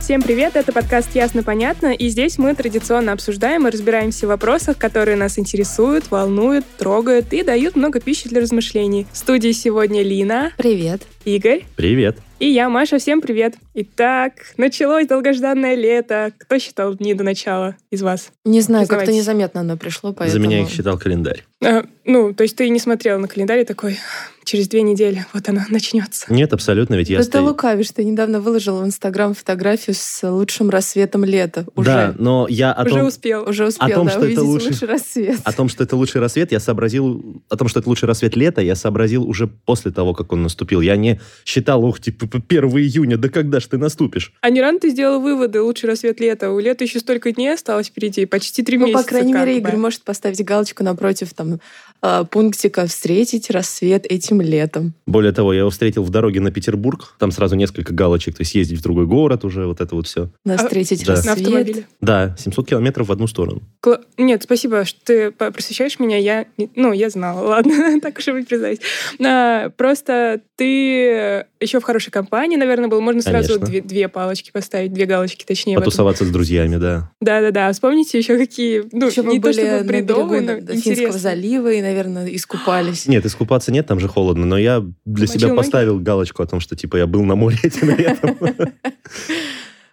Всем привет, это подкаст «Ясно-понятно», и здесь мы традиционно обсуждаем и разбираемся в вопросах, которые нас интересуют, волнуют, трогают и дают много пищи для размышлений. В студии сегодня Лина, Привет. Игорь Привет. и я, Маша. Всем привет. Итак, началось долгожданное лето. Кто считал дни до начала из вас? Не знаю, как-то незаметно оно пришло, поэтому... За меня их считал календарь. А, ну, то есть ты не смотрел на календарь и такой, через две недели вот оно начнется. Нет, абсолютно, ведь я ты стою- лукавишь, ты недавно выложил в Инстаграм фотографию с лучшим рассветом лета. Уже, Да, но я о Уже том, успел. уже успел, том, да, что это увидеть лучший- лучший рассвет. о том, что это лучший рассвет, я сообразил... О том, что это лучший рассвет лета, я сообразил уже после того, как он наступил. Я не считал, ух, типа, 1 июня, да когда ж ты наступишь? А не рано ты сделал выводы, лучший рассвет лета. У лета еще столько дней осталось впереди, почти три Ну, месяца. по крайней мере, бы. Игорь может поставить галочку напротив там э, пунктика «Встретить рассвет этим летом». Более того, я его встретил в дороге на Петербург. Там сразу несколько галочек, то есть ездить в другой город уже, вот это вот все. На А, «Встретить да. На рассвет». автомобиле. Да, 700 километров в одну сторону. Кла- Нет, спасибо, что ты просвещаешь меня. Я, ну, я знала, ладно, так уж и признаюсь. А, Просто ты еще в хорошей компании, наверное, был. Можно сразу Конечно. две, две палочки поставить, две галочки, точнее. Потусоваться с друзьями, да. Да-да-да. Вспомните еще какие, ну, Еще не то чтобы на бредовые, но Финского залива и, наверное, искупались. Нет, искупаться нет, там же холодно, но я для Помочил себя поставил галочку о том, что типа я был на море этим летом.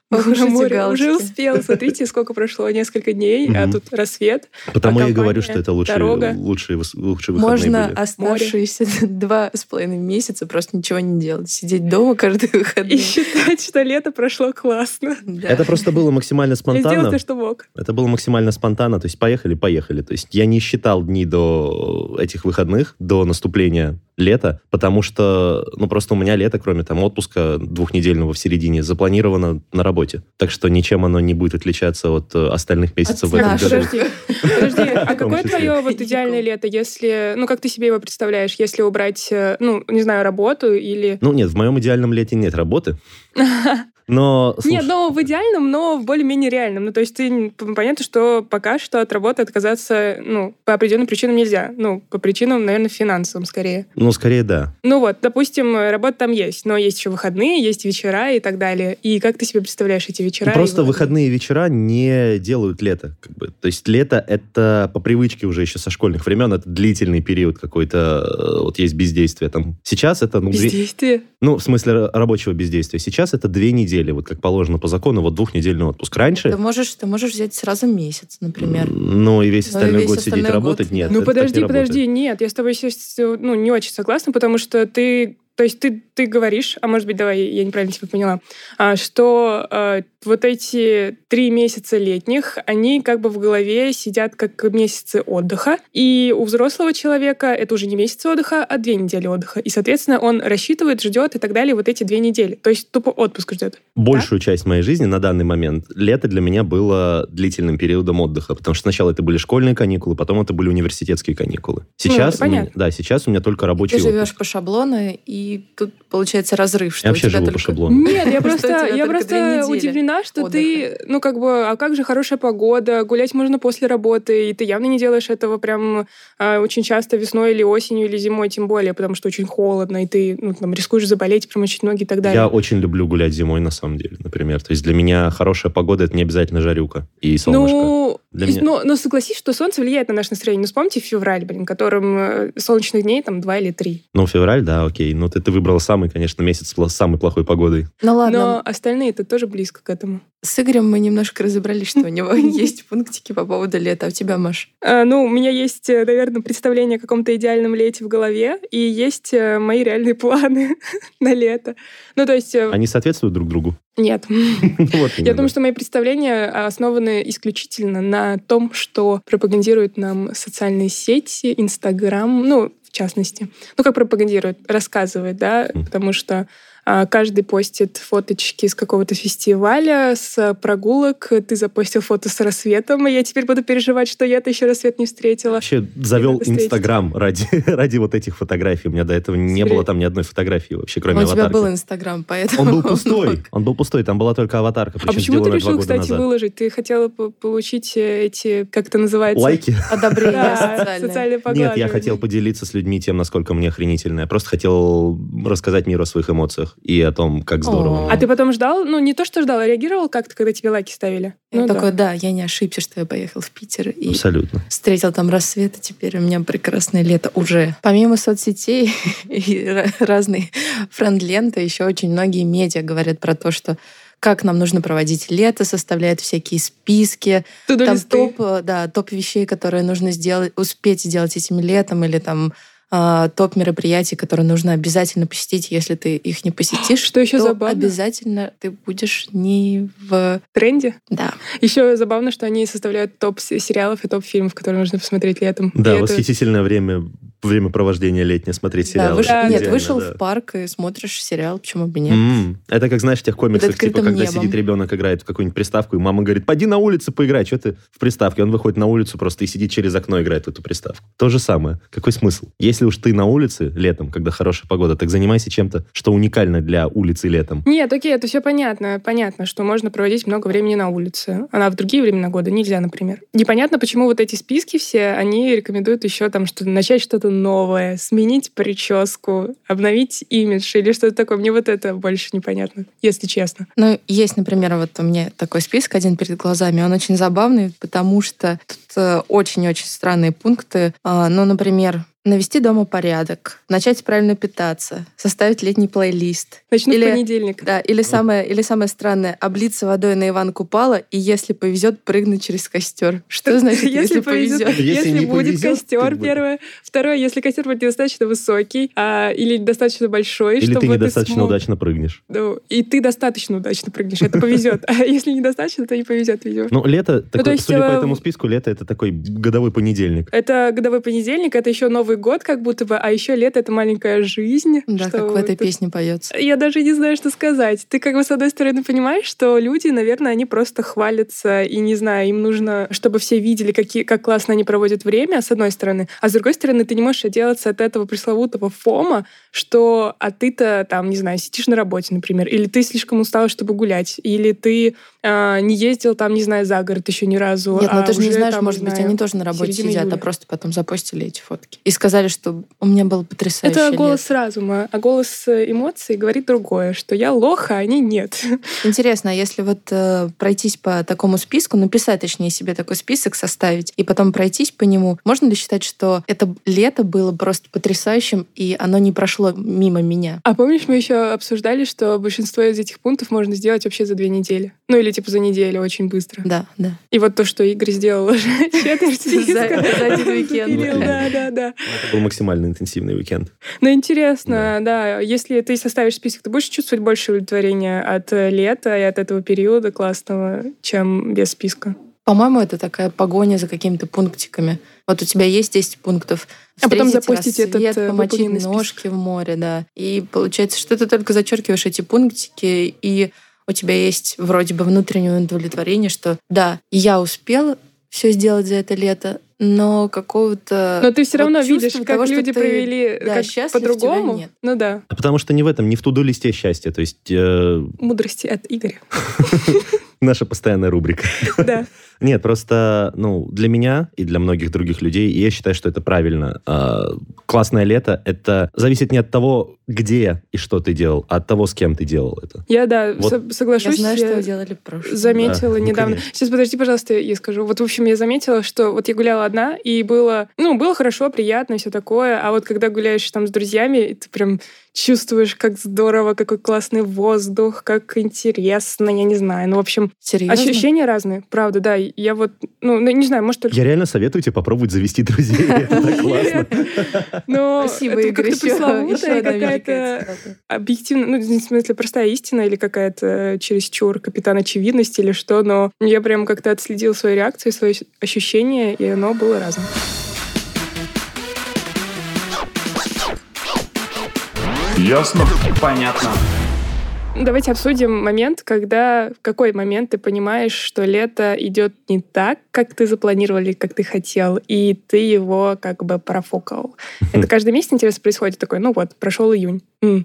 Море, галочки. уже успел. Смотрите, сколько прошло, несколько дней, а тут рассвет. Потому я и говорю, что это лучшие, лучшие, выходные Можно оставшиеся два с половиной месяца просто ничего не делать. Сидеть дома каждый И выходный. считать, что лето прошло классно. Это просто было максимально Я сделал спонтанно. то, что мог. Это было максимально спонтанно, то есть поехали, поехали. То есть я не считал дни до этих выходных, до наступления лета, потому что, ну, просто у меня лето, кроме там отпуска двухнедельного в середине, запланировано на работе. Так что ничем оно не будет отличаться от э, остальных месяцев в этом году. Подожди, подожди, а какое твое вот идеальное лето, если, ну, как ты себе его представляешь, если убрать, э, ну, не знаю, работу или... Ну, нет, в моем идеальном лете нет работы. Но, Нет, ну, в идеальном, но в более-менее реальном. Ну, то есть ты, понятно, что пока что от работы отказаться, ну, по определенным причинам нельзя. Ну, по причинам, наверное, финансовым скорее. ну, скорее да. Ну вот, допустим, работа там есть, но есть еще выходные, есть вечера и так далее. И как ты себе представляешь эти вечера? и Просто выходные вечера не делают лето. Как бы. То есть лето — это по привычке уже еще со школьных времен, это длительный период какой-то, э, вот есть бездействие там. Сейчас это... Ну, две- Бездействие. ну, в смысле рабочего бездействия. Сейчас это две недели, вот как положено по закону, вот двухнедельный отпуск. Раньше, Ты можешь, ты можешь взять сразу месяц, например. ну, и весь Ну, и остальной весь год сидеть остальной работать, год. нет. Ну это так не подожди, работает. подожди, нет, я с тобой сейчас, ну, не очень согласна, потому что ты, то есть ты, ты говоришь, а может быть, давай, я неправильно тебя поняла, а, что а, вот эти три месяца летних, они как бы в голове сидят как месяцы отдыха, и у взрослого человека это уже не месяцы отдыха, а две недели отдыха, и, соответственно, он рассчитывает, ждет и так далее вот эти две недели, то есть тупо отпуск ждет. Большую часть моей жизни на данный момент лето для меня было длительным периодом отдыха, потому что сначала это были школьные каникулы, потом это были университетские каникулы. Сейчас, это понятно. у меня- да, сейчас у меня только рабочий Ты живешь отпуск. по шаблону, и тут получается разрыв, что Я вообще живу по только... шаблону. Нет, я просто, я просто удивлена, что отдыха. ты, ну как бы, а как же хорошая погода, гулять можно после работы, и ты явно не делаешь этого прям а, очень часто весной или осенью или зимой, тем более, потому что очень холодно, и ты ну, там, рискуешь заболеть, промочить ноги и так далее. Я очень люблю гулять зимой, на самом деле, например. То есть для меня хорошая погода — это не обязательно жарюка и солнышко. Ну, Для и- меня- но, но согласись, что солнце влияет на наше настроение. Ну, вспомните февраль, блин, которым э, солнечных дней там два или три. Ну, февраль, да, окей. Ну, ты, ты выбрала самый, конечно, месяц с самой плохой погодой. Ну ладно, Но остальные-то тоже близко к этому. с Игорем мы немножко разобрались, что у него есть пунктики по поводу лета. А у тебя, Маш? А, Ну, у меня есть, э, наверное, представление о каком-то идеальном лете в голове, и есть э, мои реальные планы на лето. Ну, то есть, э, Они соответствуют друг другу? нет. Вот Я думаю, что мои представления основаны исключительно на том, что пропагандируют нам социальные сети, Инстаграм, ну, в частности. Ну, как пропагандирует, рассказывает, да, потому что каждый постит фоточки с какого-то фестиваля, с прогулок. Ты запостил фото с рассветом, и я теперь буду переживать, что я-то еще рассвет не встретила. Вообще завел. Инстаграм ради, ради вот этих фотографий. У меня до этого не было там ни одной фотографии вообще, кроме У тебя аватарки. был Инстаграм, поэтому... Он был пустой. Он был пустой, там была только аватарка, А почему ты решил, кстати, назад. выложить? Ты хотела по- получить э, эти, как это называется? Лайки? Одобрение Да, социальное. Нет, я хотел поделиться с людьми тем, насколько мне охренительно. Я просто хотел рассказать миру о своих эмоциях и о том, как здорово. А ты потом ждал? Ну, не то, что ждал, а реагировал как-то, когда тебе лайки ставили? Я Ну да. такой, да, я не ошибся, что я поехал в Питер и Абсолютно. встретил там рассвет, и теперь у меня прекрасное лето уже. Помимо соцсетей и ра- разной френд-ленты, еще очень многие медиа говорят про то, что как нам нужно проводить лето, составляют всякие списки, Туда там листы. топ, э, да, топ вещей, которые нужно сделать, успеть сделать этим летом, или там а, топ мероприятий, которые нужно обязательно посетить, если ты их не посетишь, Что еще то забавно? обязательно ты будешь не в... тренде. Да. Еще забавно, что они составляют топ сериалов и топ фильмов, которые нужно посмотреть летом. Да, И это- восхитительное время, времяпровождение летнее, смотреть Да, сериалы. выш- Да, Нет, вышел да. в парк и смотришь сериал, почему бы нет? М, Это как, знаешь, в тех комиксах, типа, когда небом. сидит ребенок, играет в какую-нибудь приставку, и мама говорит, пойди на улицу поиграй, что ты в приставке? Он выходит на улицу просто и сидит через окно, играет в эту приставку. То же самое. Какой смысл? Если уж ты на улице летом, когда хорошая погода, так занимайся чем-то, что уникально для улицы летом. Нет, окей, это все понятно. Понятно, что можно проводить много времени на улице. А в другие времена года нельзя, например. Непонятно, почему вот эти списки все, они рекомендуют еще там что начать что-то новое, сменить прическу, обновить имидж или что-то такое. Мне вот это больше непонятно, если честно. Ну, есть, например, вот у меня такой список один перед глазами, он очень забавный, потому что тут э, очень-очень странные пункты. А, Ну, например, навести дома порядок, начать правильно питаться, составить летний плейлист. Начну Или- в понедельник. Да, или самое, или самое странное, облиться водой на Иван Купала и, если повезет, прыгнуть через костер. Что значит, если, повезет? Если Если, не будет повезет, костер, первое. Второе, если костер будет недостаточно высокий а, или недостаточно большой, Или чтобы ты недостаточно смог- удачно прыгнешь. Ну, и ты достаточно удачно прыгнешь, это повезет. А если недостаточно, то не повезет, видимо. Ну, лето, есть, судя по э, этому списку, лето это такой годовой понедельник. Это годовой понедельник, это еще Новый год, как будто бы, а еще лето это маленькая жизнь. Да, что как в этой это- песне поется. Я даже не знаю, что сказать. Ты как бы с одной стороны понимаешь, что люди, наверное, они просто хвалятся, и не знаю, им нужно, чтобы все видели, какие, как классно они проводят время, с одной стороны. А с другой стороны, ты не можешь отделаться от этого пресловутого фома, что а ты-то там, не знаю, сидишь на работе, например, или ты слишком устал, чтобы гулять, или ты а, не ездил там, не знаю, за город еще ни разу. Нет, ну а ты же не знаешь, там, может быть, знаю, они тоже на работе сидят, а июля. просто потом запостили эти фотки. И сказали, что у меня было потрясающее Это голос разума, а голос э, эмоций говорит другое, что я лох, а они нет. Интересно, а если вот э, пройтись по такому списку, написать, точнее, себе такой список составить, и потом пройтись по нему, можно ли считать, что это лето было просто потрясающим, и оно не прошло мимо меня? А помнишь, мы еще обсуждали, что большинство из этих пунктов можно сделать вообще за две недели? Ну или типа за неделю очень быстро. Да, да. И вот то, что Игорь сделал уже четверть За- списка. за один уикенд. Да, да, да. Это был максимально интенсивный уикенд. Ну, интересно, да. Если ты составишь список, ты будешь чувствовать больше удовлетворения от э, лета и от этого периода классного, чем без списка. По-моему, это такая погоня за какими-то пунктиками. Вот у тебя есть 10 пунктов. А потом запустить этот, рассвет, э, помочить выполненный список. ножки в море, да. И получается, что ты только зачеркиваешь эти пунктики, и у тебя есть вроде бы внутреннее удовлетворение, что да, я успел все сделать за это лето, но какого-то... Но ты все вот равно видишь, как того, что люди ты, провели да, как счастлив, по-другому. тебя нет. Ну да. А потому что не в этом, не в туду листе счастья. То есть э, Мудрости от Игоря. наша постоянная рубрика. Да. Нет, просто, ну, для меня и для многих других людей, и я считаю, что это правильно. а, Классное лето — это зависит не от того, где и что ты делал, а от того, с кем ты делал это. Я, да, Вот. со- Я соглашусь. знаю, что я вы делали в прошлом. заметила Да, ну, недавно. конечно. Сейчас, подожди, пожалуйста, я скажу. Вот, в общем, я заметила, что вот я гуляла одна, и было, ну, было хорошо, приятно, все такое. А вот когда гуляешь там с друзьями, ты прям чувствуешь, как здорово, какой классный воздух, как интересно, я не знаю. Ну, в общем, Серьезно? ощущения разные, правда, да. Я вот, ну, ну, не знаю, может, только... Я реально советую тебе попробовать завести друзей. Это так классно. Но Спасибо, это Игорь. как-то Еще, какая-то объективно, ну, в смысле, простая истина или какая-то чересчур капитан очевидность или что, но я прям как-то отследила свою реакцию, свои ощущения, и оно было разным. Ясно? Понятно. Давайте обсудим момент, когда в какой момент ты понимаешь, что лето идет не так, как ты запланировал или как ты хотел, и ты его как бы профукал. Это каждый месяц, интересно, происходит такой, ну вот, прошел июнь.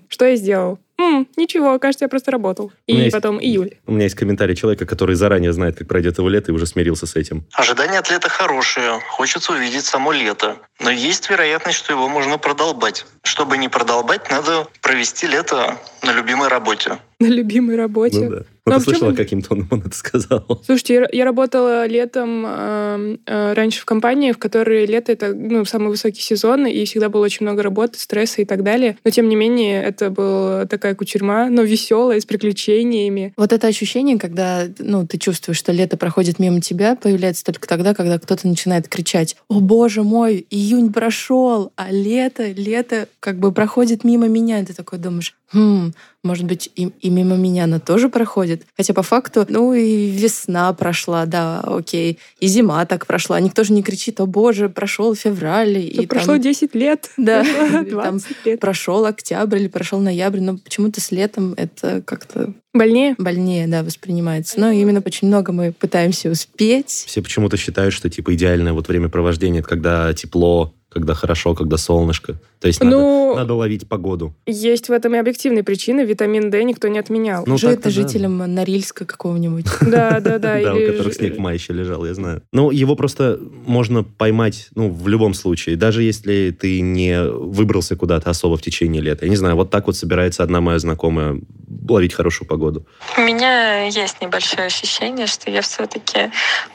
Что я сделал? М, ничего, кажется, я просто работал. И есть- потом июль. У меня есть комментарий человека, который заранее знает, как пройдет его лето и уже смирился с этим. Ожидания от лета хорошие. Хочется увидеть само лето. Но есть вероятность, что его можно продолбать. Чтобы не продолбать, надо провести лето на любимой работе. На любимой работе. Ну да. Ну, а ты слышала, каким тоном он это сказал? Слушайте, я, я работала летом э, раньше в компании, в которой лето это ну, самый высокий сезон, и всегда было очень много работы, стресса и так далее. Но тем не менее, это была такая кучерьма, но веселая, с приключениями. Вот это ощущение, когда ну, ты чувствуешь, что лето проходит мимо тебя, появляется только тогда, когда кто-то начинает кричать «О, боже мой, июнь прошел, а лето, лето как бы проходит мимо меня». И ты такой думаешь, хм, может быть, и, и мимо меня оно тоже проходит. Хотя по факту, ну и весна прошла, да, окей, и зима так прошла. Никто же не кричит «О, боже, прошел февраль». И прошло там 10 лет, Да. прошло Или там 20 лет. прошел октябрь или прошел ноябрь, но почему-то с летом это как-то Больнее? больнее, да, воспринимается. Но именно очень много мы пытаемся успеть. Все почему-то считают, что типа идеальное вот времяпровождение это когда тепло, когда хорошо, когда солнышко. То есть надо, Ну, надо ловить погоду. есть в этом и объективные причины. Витамин D никто не отменял. Ну, Уже это да. жителям Норильска какого-нибудь. Да, да, да. Да, у которых снег в мае еще лежал, я знаю. Ну, его просто можно поймать, ну, в любом случае. Даже если ты не выбрался куда-то особо в течение лета. Я не знаю, вот так вот собирается одна моя знакомая ловить хорошую погоду. У меня есть небольшое ощущение, что я все-таки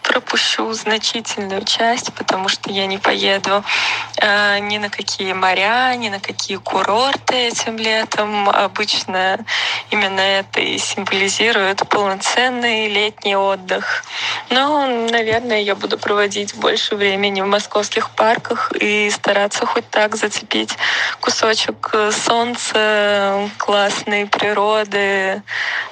пропущу значительную часть, потому что я не поеду э, ни на какие моря, ни на какие курорты этим летом. Обычно именно это и символизирует полноценный летний отдых. Но, наверное, я буду проводить больше времени в московских парках и стараться хоть так зацепить кусочек э, солнца, классной природы,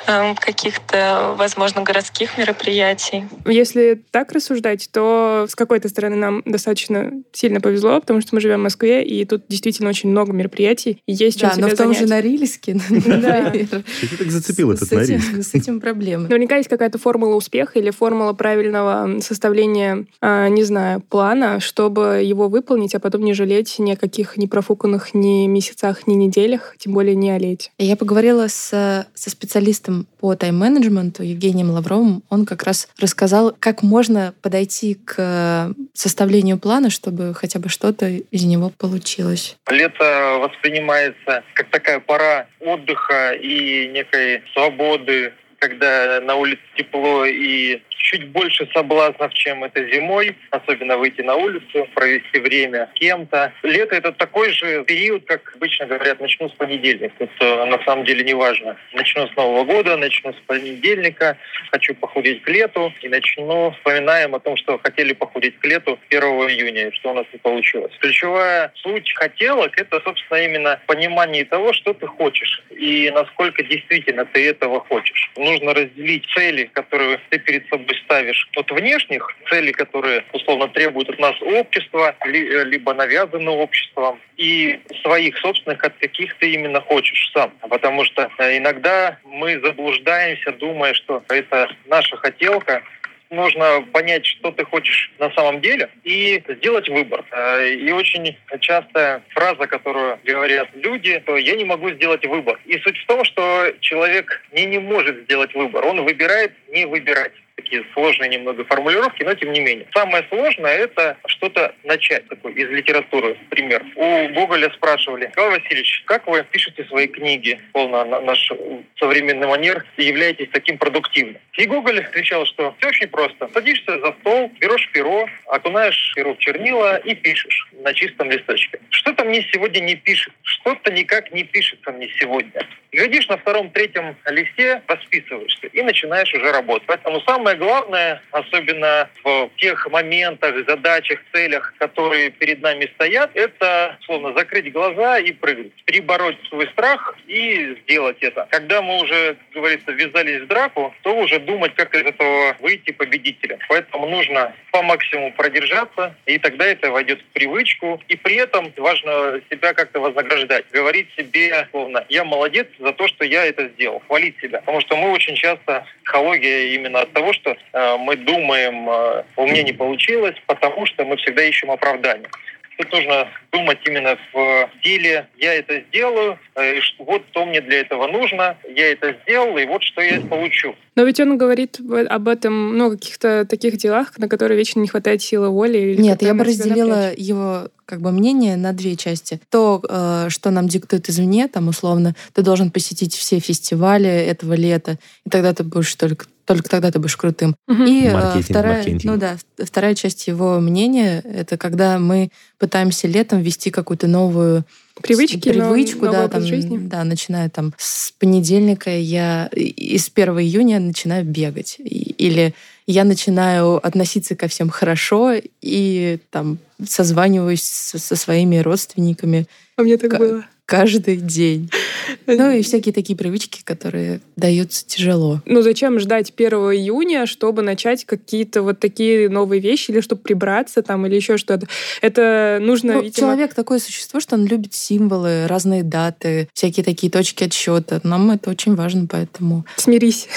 э, каких-то, возможно, городских мероприятий. Если так рассуждать, то с какой-то стороны нам достаточно сильно повезло, потому что мы живем в Москве, и тут действительно очень много мероприятий, и есть чем Да, но себя в том же занять. Норильске, Да. например, ты так зацепил с этот этим- Норильск? С этим проблемы. Наверняка есть какая-то формула успеха или формула правильного составления, а, не знаю, плана, чтобы его выполнить, а потом не жалеть ни о каких ни профуканных ни месяцах, ни неделях, тем более не о лете. Я поговорила с, со специалистом по тайм-менеджменту Евгением Лавровым. Он как раз рассказал, как можно подойти к составлению плана, чтобы хотя бы что-то из него получилось. Лето воспринимается как такая пора отдыха и некой свободы, когда на улице тепло и чуть больше соблазнов, чем это зимой, особенно выйти на улицу, провести время с кем-то. Лето это такой же период, как обычно говорят, начну с понедельника. Это на самом деле не важно. Начну с Нового года, начну с понедельника, хочу похудеть к лету и начну, вспоминаем о том, что хотели похудеть к лету 1 июня, и что у нас не получилось. Ключевая суть хотелок – это, собственно, именно понимание того, что ты хочешь и насколько действительно ты этого хочешь. Нужно разделить цели, которые ты перед собой ставишь от внешних, цели, которые, условно, требуют от нас общества, ли- э, либо навязаны обществом, и своих собственных, от каких ты именно хочешь сам. Потому что э, иногда мы заблуждаемся, думая, что это наша хотелка, нужно понять, что ты хочешь на самом деле, и сделать выбор. Э, И очень частая фраза, которую говорят люди, что я не могу сделать выбор. И суть в том, что человек не, не может сделать выбор. Он выбирает не выбирать такие сложные немного формулировки, но тем не менее. Самое сложное – это что-то начать, такой из литературы, пример. У Гоголя спрашивали, Николай Васильевич, как вы пишете свои книги, полно на наш современный манер, и являетесь таким продуктивным? И Гоголь отвечал, что все очень просто. Садишься за стол, берешь перо, окунаешь перо в чернила и пишешь на чистом листочке. Что-то мне сегодня не пишет, что-то никак не пишется мне сегодня. И глядишь, на втором-третьем листе расписываешься и начинаешь уже работать. Поэтому самое главное, особенно в тех моментах, задачах, целях, которые перед нами стоят, это, словно, закрыть глаза и прыгнуть. Перебороть свой страх и сделать это. Когда мы уже, как говорится, ввязались в драку, то уже думать, как из этого выйти победителем. Поэтому нужно по максимуму продержаться, и тогда это войдет в привычку. И при этом важно себя как-то вознаграждать награждать, говорить себе, словно, я молодец за то, что я это сделал, хвалить себя. Потому что мы очень часто, психология именно от того, что э, мы думаем, э, у меня не получилось, потому что мы всегда ищем оправдание. Тут нужно думать именно в стиле «я это сделаю», э, вот что мне для этого нужно, я это сделал, и вот что я получу. Но ведь он говорит об этом, ну, каких-то таких делах, на которые вечно не хватает силы воли. Или Нет, я бы разделила его как бы мнение на две части. То, э, что нам диктует извне, там условно, ты должен посетить все фестивали этого лета, и тогда ты будешь только только тогда ты будешь крутым. Мгм. И э, Маркетинг, вторая, маркетинг. ну да, вторая часть его мнения это когда мы пытаемся летом ввести какую-то новую Привычки, привычку, новый да, там, жизни. да, начиная там с понедельника я и с 1 июня начинаю бегать. И- Или я начинаю относиться ко всем хорошо и там созваниваюсь со, со своими родственниками А мне так было. каждый день. Ну и всякие такие привычки, которые даются тяжело. Ну зачем ждать 1 июня, чтобы начать какие-то вот такие новые вещи, или чтобы прибраться там, или еще что-то? Это нужно, Ну, видимо... человек такое существо, что он любит символы, разные даты, всякие такие точки отсчета. Нам это очень важно, поэтому Смирись.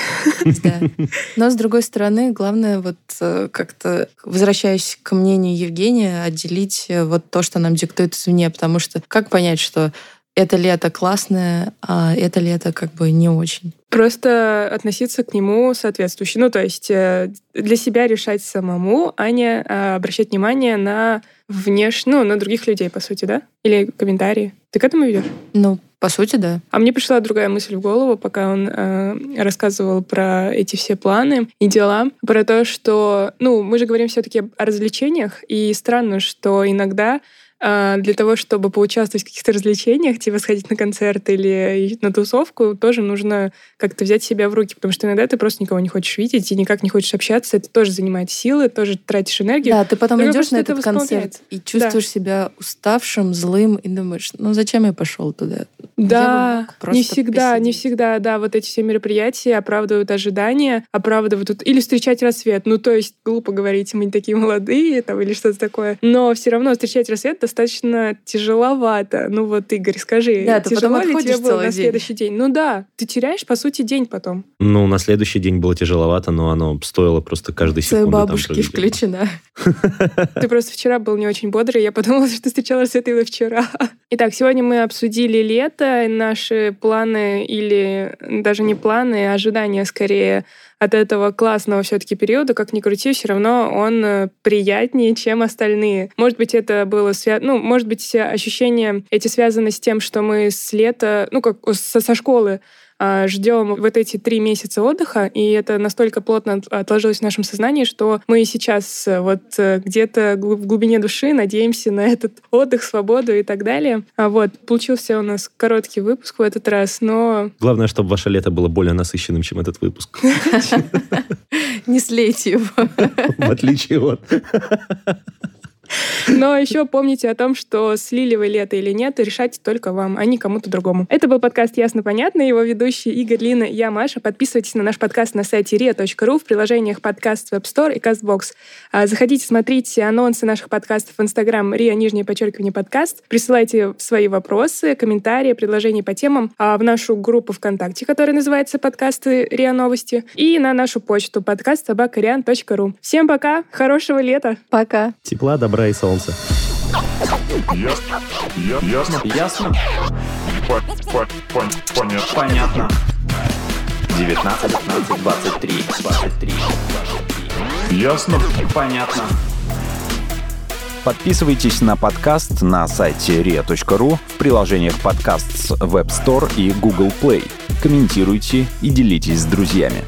Да. Но с другой стороны, главное вот э, как-то, возвращаясь к мнению Евгения, отделить э, вот то, что нам диктует извне, потому что как понять, что это лето классное, а это лето как бы не очень. Просто относиться к нему соответствующе. Ну, то есть э, для себя решать самому, а не э, обращать внимание на внешне, ну, на других людей, по сути, да? Или комментарии. Ты к этому ведешь? Ну, по сути, да. А мне пришла другая мысль в голову, пока он э, рассказывал про эти все планы и дела, про то, что, ну, мы же говорим все-таки о развлечениях, и странно, что иногда для того, чтобы поучаствовать в каких-то развлечениях, типа сходить на концерт или на тусовку, тоже нужно как-то взять себя в руки, потому что иногда ты просто никого не хочешь видеть и никак не хочешь общаться, это тоже занимает силы, тоже тратишь энергию. Да, ты потом Другой идешь на этот это концерт и чувствуешь себя уставшим, злым, и думаешь, ну зачем я пошел туда? Да, не всегда, не посидеть. всегда, да, вот эти все мероприятия оправдывают ожидания, оправдывают тут или встречать рассвет. Ну, то есть, глупо говорить, мы не такие молодые, там, или что-то такое. Но все равно встречать рассвет достаточно тяжеловато. Ну вот, Игорь, скажи, Да, тяжело ли тебе было на день. следующий день? Ну да, ты теряешь, по сути, день потом. Ну, на следующий день было тяжеловато, но оно стоило просто каждой Своей секунды. там бабушки включена. Ты просто вчера был не очень бодрый, я подумала, что ты встречала рассвет именно вчера. Итак, сегодня мы обсудили лето, наши планы или даже не планы, а ожидания скорее от этого классного все-таки периода, как ни крути, все равно он э, приятнее, чем остальные. Может быть, это было связано, ну, может быть, ощущения эти связаны с тем, что мы с лета, ну, как со, со школы ждем вот эти три месяца отдыха, и это настолько плотно от- отложилось в нашем сознании, что мы сейчас э, вот э, где-то в глубине души надеемся на этот отдых, свободу и так далее. А вот, получился у нас короткий выпуск в этот раз, но Главное, чтобы ваше лето было более насыщенным, чем этот выпуск. Не слейте его. В отличие от... Но еще помните о том, что слили вы лето или нет, решать только вам, а не кому-то другому. Это был подкаст «Ясно-понятно». Его ведущий Игорь Лина и я, Маша. Подписывайтесь на наш подкаст на сайте ria.ru в приложениях подкаст Web Store и CastBox. А, Заходите, смотрите анонсы наших подкастов в Инстаграм ria, нижнее подчеркивание, подкаст. Присылайте свои вопросы, комментарии, предложения по темам а, в нашу группу ВКонтакте, которая называется «Подкасты РИА Новости», и на нашу почту подкаст собакариан.ру. Всем пока, хорошего лета! Пока. Тепла, добра и солнца. Ясно. Ясно. Ясно? По- по- пон- Понятно. Понятно. 19, 15, 23, 23, 23. Ясно. Понятно. Подписывайтесь на подкаст на сайте ria.ru в приложениях подкаст с Web Store и Google Play. Комментируйте и делитесь с друзьями.